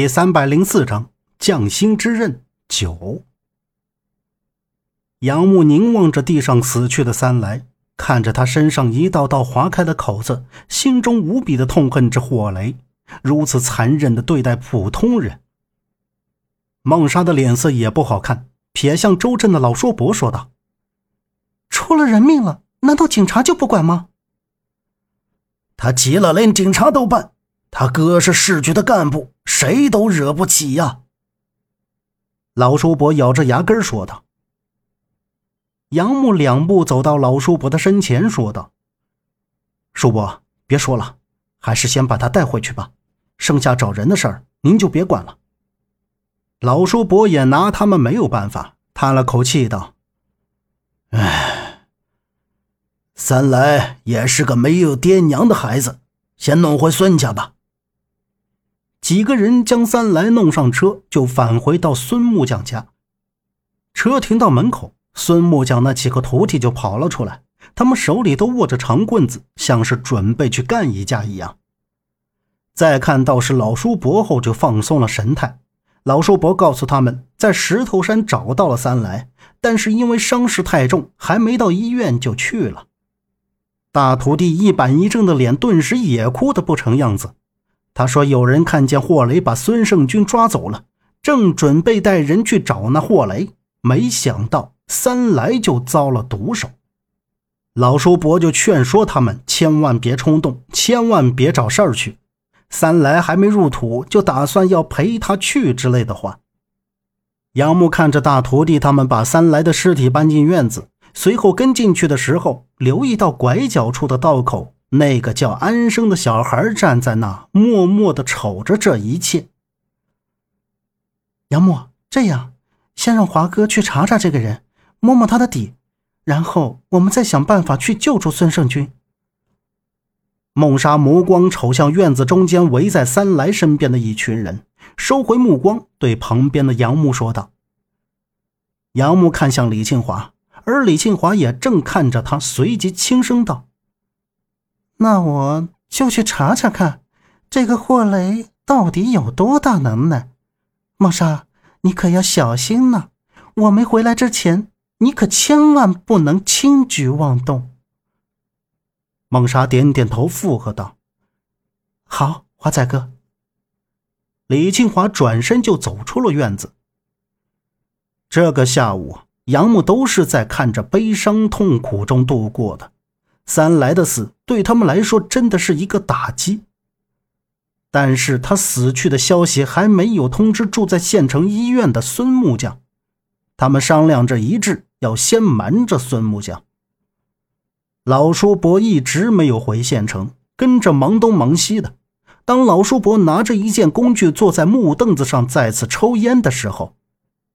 第三百零四章匠心之刃九。杨木凝望着地上死去的三来，看着他身上一道道划开的口子，心中无比的痛恨这火雷如此残忍的对待普通人。孟莎的脸色也不好看，瞥向周震的老叔伯说道：“出了人命了，难道警察就不管吗？”他急了，连警察都办。他哥是市局的干部，谁都惹不起呀。老叔伯咬着牙根说道。杨木两步走到老叔伯的身前，说道：“叔伯，别说了，还是先把他带回去吧。剩下找人的事儿，您就别管了。”老叔伯也拿他们没有办法，叹了口气道：“唉，三来也是个没有爹娘的孩子，先弄回孙家吧。”几个人将三来弄上车，就返回到孙木匠家。车停到门口，孙木匠那几个徒弟就跑了出来，他们手里都握着长棍子，像是准备去干一架一样。再看到是老叔伯后，就放松了神态。老叔伯告诉他们，在石头山找到了三来，但是因为伤势太重，还没到医院就去了。大徒弟一板一正的脸顿时也哭得不成样子。他说：“有人看见霍雷把孙胜军抓走了，正准备带人去找那霍雷，没想到三来就遭了毒手。”老叔伯就劝说他们千万别冲动，千万别找事儿去。三来还没入土，就打算要陪他去之类的话。杨木看着大徒弟他们把三来的尸体搬进院子，随后跟进去的时候，留意到拐角处的道口。那个叫安生的小孩站在那，默默的瞅着这一切。杨木，这样，先让华哥去查查这个人，摸摸他的底，然后我们再想办法去救出孙胜军。孟莎目光瞅向院子中间围在三来身边的一群人，收回目光，对旁边的杨木说道。杨木看向李庆华，而李庆华也正看着他，随即轻声道。那我就去查查看，这个霍雷到底有多大能耐。孟莎，你可要小心呐！我没回来之前，你可千万不能轻举妄动。孟莎点点头，附和道：“好，华仔哥。”李庆华转身就走出了院子。这个下午，杨木都是在看着悲伤痛苦中度过的。三来的死对他们来说真的是一个打击，但是他死去的消息还没有通知住在县城医院的孙木匠，他们商量着一致要先瞒着孙木匠。老叔伯一直没有回县城，跟着忙东忙西的。当老叔伯拿着一件工具坐在木凳子上再次抽烟的时候，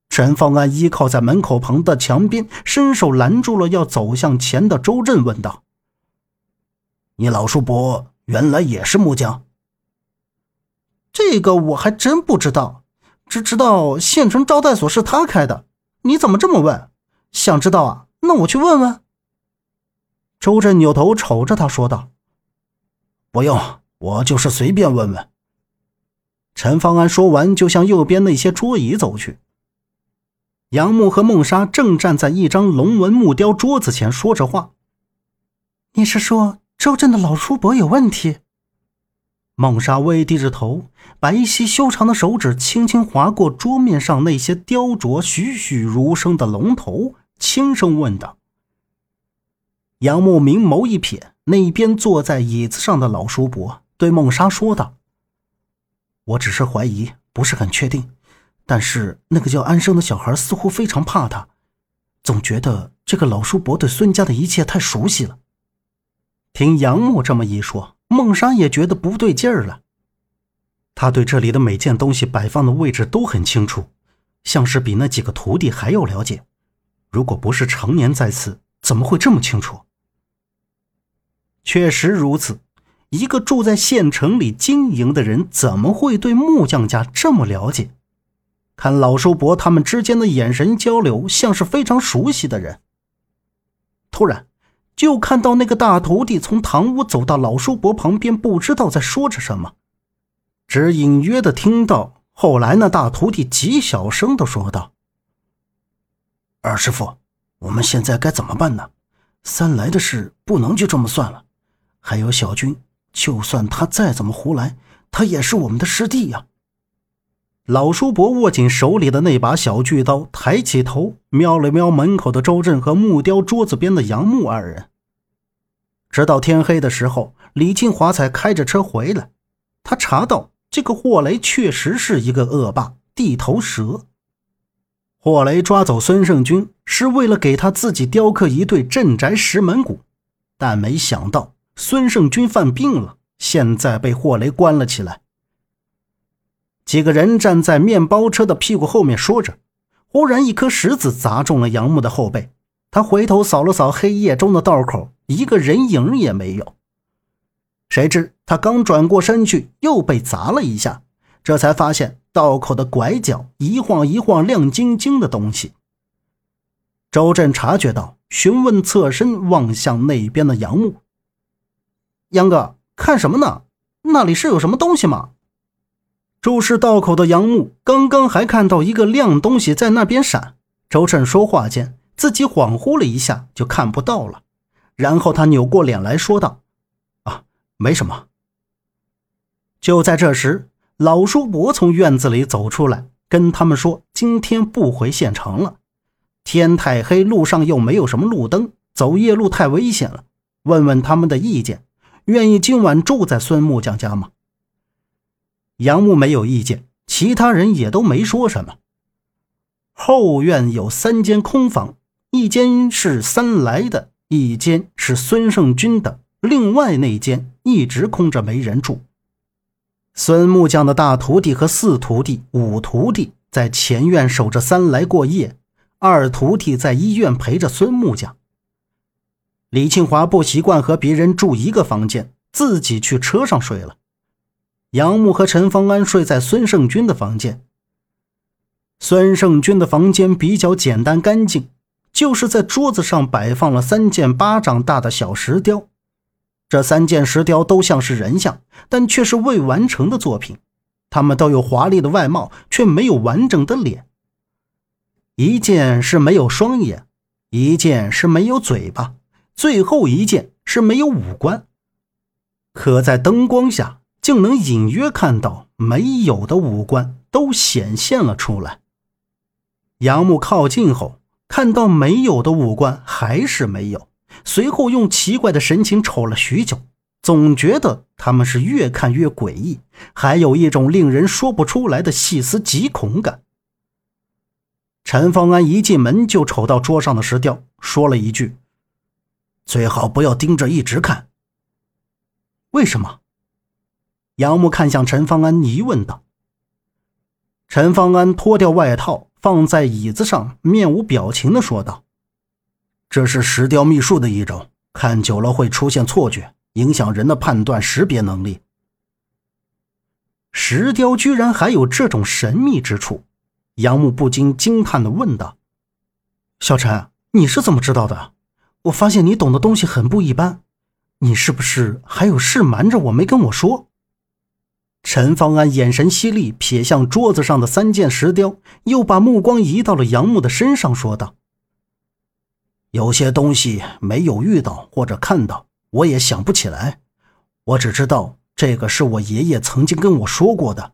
陈方安依靠在门口旁的墙边，伸手拦住了要走向前的周震，问道。你老叔伯原来也是木匠？这个我还真不知道，只知道县城招待所是他开的。你怎么这么问？想知道啊？那我去问问。周震扭头瞅着他说道：“不用，我就是随便问问。”陈方安说完，就向右边那些桌椅走去。杨木和孟莎正站在一张龙纹木雕桌子前说着话。你是说？周震的老叔伯有问题。孟莎微低着头，白皙修长的手指轻轻划过桌面上那些雕琢栩栩如生的龙头，轻声问道：“杨木明眸一瞥，那边坐在椅子上的老叔伯，对孟莎说道：‘我只是怀疑，不是很确定。但是那个叫安生的小孩似乎非常怕他，总觉得这个老叔伯对孙家的一切太熟悉了。’”听杨木这么一说，孟莎也觉得不对劲儿了。他对这里的每件东西摆放的位置都很清楚，像是比那几个徒弟还要了解。如果不是常年在此，怎么会这么清楚？确实如此，一个住在县城里经营的人，怎么会对木匠家这么了解？看老叔伯他们之间的眼神交流，像是非常熟悉的人。突然。就看到那个大徒弟从堂屋走到老叔伯旁边，不知道在说着什么，只隐约的听到后来那大徒弟极小声的说道：“二师傅，我们现在该怎么办呢？三来的事不能就这么算了。还有小军，就算他再怎么胡来，他也是我们的师弟呀。”老叔伯握紧手里的那把小锯刀，抬起头瞄了瞄门口的周震和木雕桌子边的杨木二人。直到天黑的时候，李庆华才开着车回来。他查到这个霍雷确实是一个恶霸地头蛇。霍雷抓走孙胜军是为了给他自己雕刻一对镇宅石门鼓，但没想到孙胜军犯病了，现在被霍雷关了起来。几个人站在面包车的屁股后面说着，忽然一颗石子砸中了杨木的后背。他回头扫了扫黑夜中的道口，一个人影也没有。谁知他刚转过身去，又被砸了一下，这才发现道口的拐角一晃一晃亮晶晶的东西。周震察觉到，询问侧身望向那边的杨木：“杨哥，看什么呢？那里是有什么东西吗？”注视道口的杨木刚刚还看到一个亮东西在那边闪。周震说话间，自己恍惚了一下，就看不到了。然后他扭过脸来说道：“啊，没什么。”就在这时，老叔伯从院子里走出来，跟他们说：“今天不回县城了，天太黑，路上又没有什么路灯，走夜路太危险了。问问他们的意见，愿意今晚住在孙木匠家吗？”杨木没有意见，其他人也都没说什么。后院有三间空房，一间是三来的，一间是孙胜军的，另外那间一直空着没人住。孙木匠的大徒弟和四徒弟、五徒弟在前院守着三来过夜，二徒弟在医院陪着孙木匠。李庆华不习惯和别人住一个房间，自己去车上睡了。杨木和陈方安睡在孙胜军的房间。孙胜军的房间比较简单干净，就是在桌子上摆放了三件巴掌大的小石雕。这三件石雕都像是人像，但却是未完成的作品。他们都有华丽的外貌，却没有完整的脸。一件是没有双眼，一件是没有嘴巴，最后一件是没有五官。可在灯光下。竟能隐约看到没有的五官都显现了出来。杨木靠近后，看到没有的五官还是没有，随后用奇怪的神情瞅了许久，总觉得他们是越看越诡异，还有一种令人说不出来的细思极恐感。陈方安一进门就瞅到桌上的石雕，说了一句：“最好不要盯着一直看。”为什么？杨木看向陈方安，疑问道：“陈方安脱掉外套，放在椅子上，面无表情的说道：‘这是石雕秘术的一种，看久了会出现错觉，影响人的判断识别能力。’石雕居然还有这种神秘之处，杨木不禁惊叹的问道：‘小陈，你是怎么知道的？我发现你懂的东西很不一般，你是不是还有事瞒着我没跟我说？’”陈方安眼神犀利，瞥向桌子上的三件石雕，又把目光移到了杨木的身上，说道：“有些东西没有遇到或者看到，我也想不起来。我只知道这个是我爷爷曾经跟我说过的。”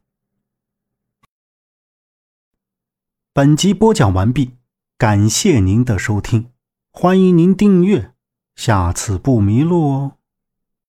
本集播讲完毕，感谢您的收听，欢迎您订阅，下次不迷路哦。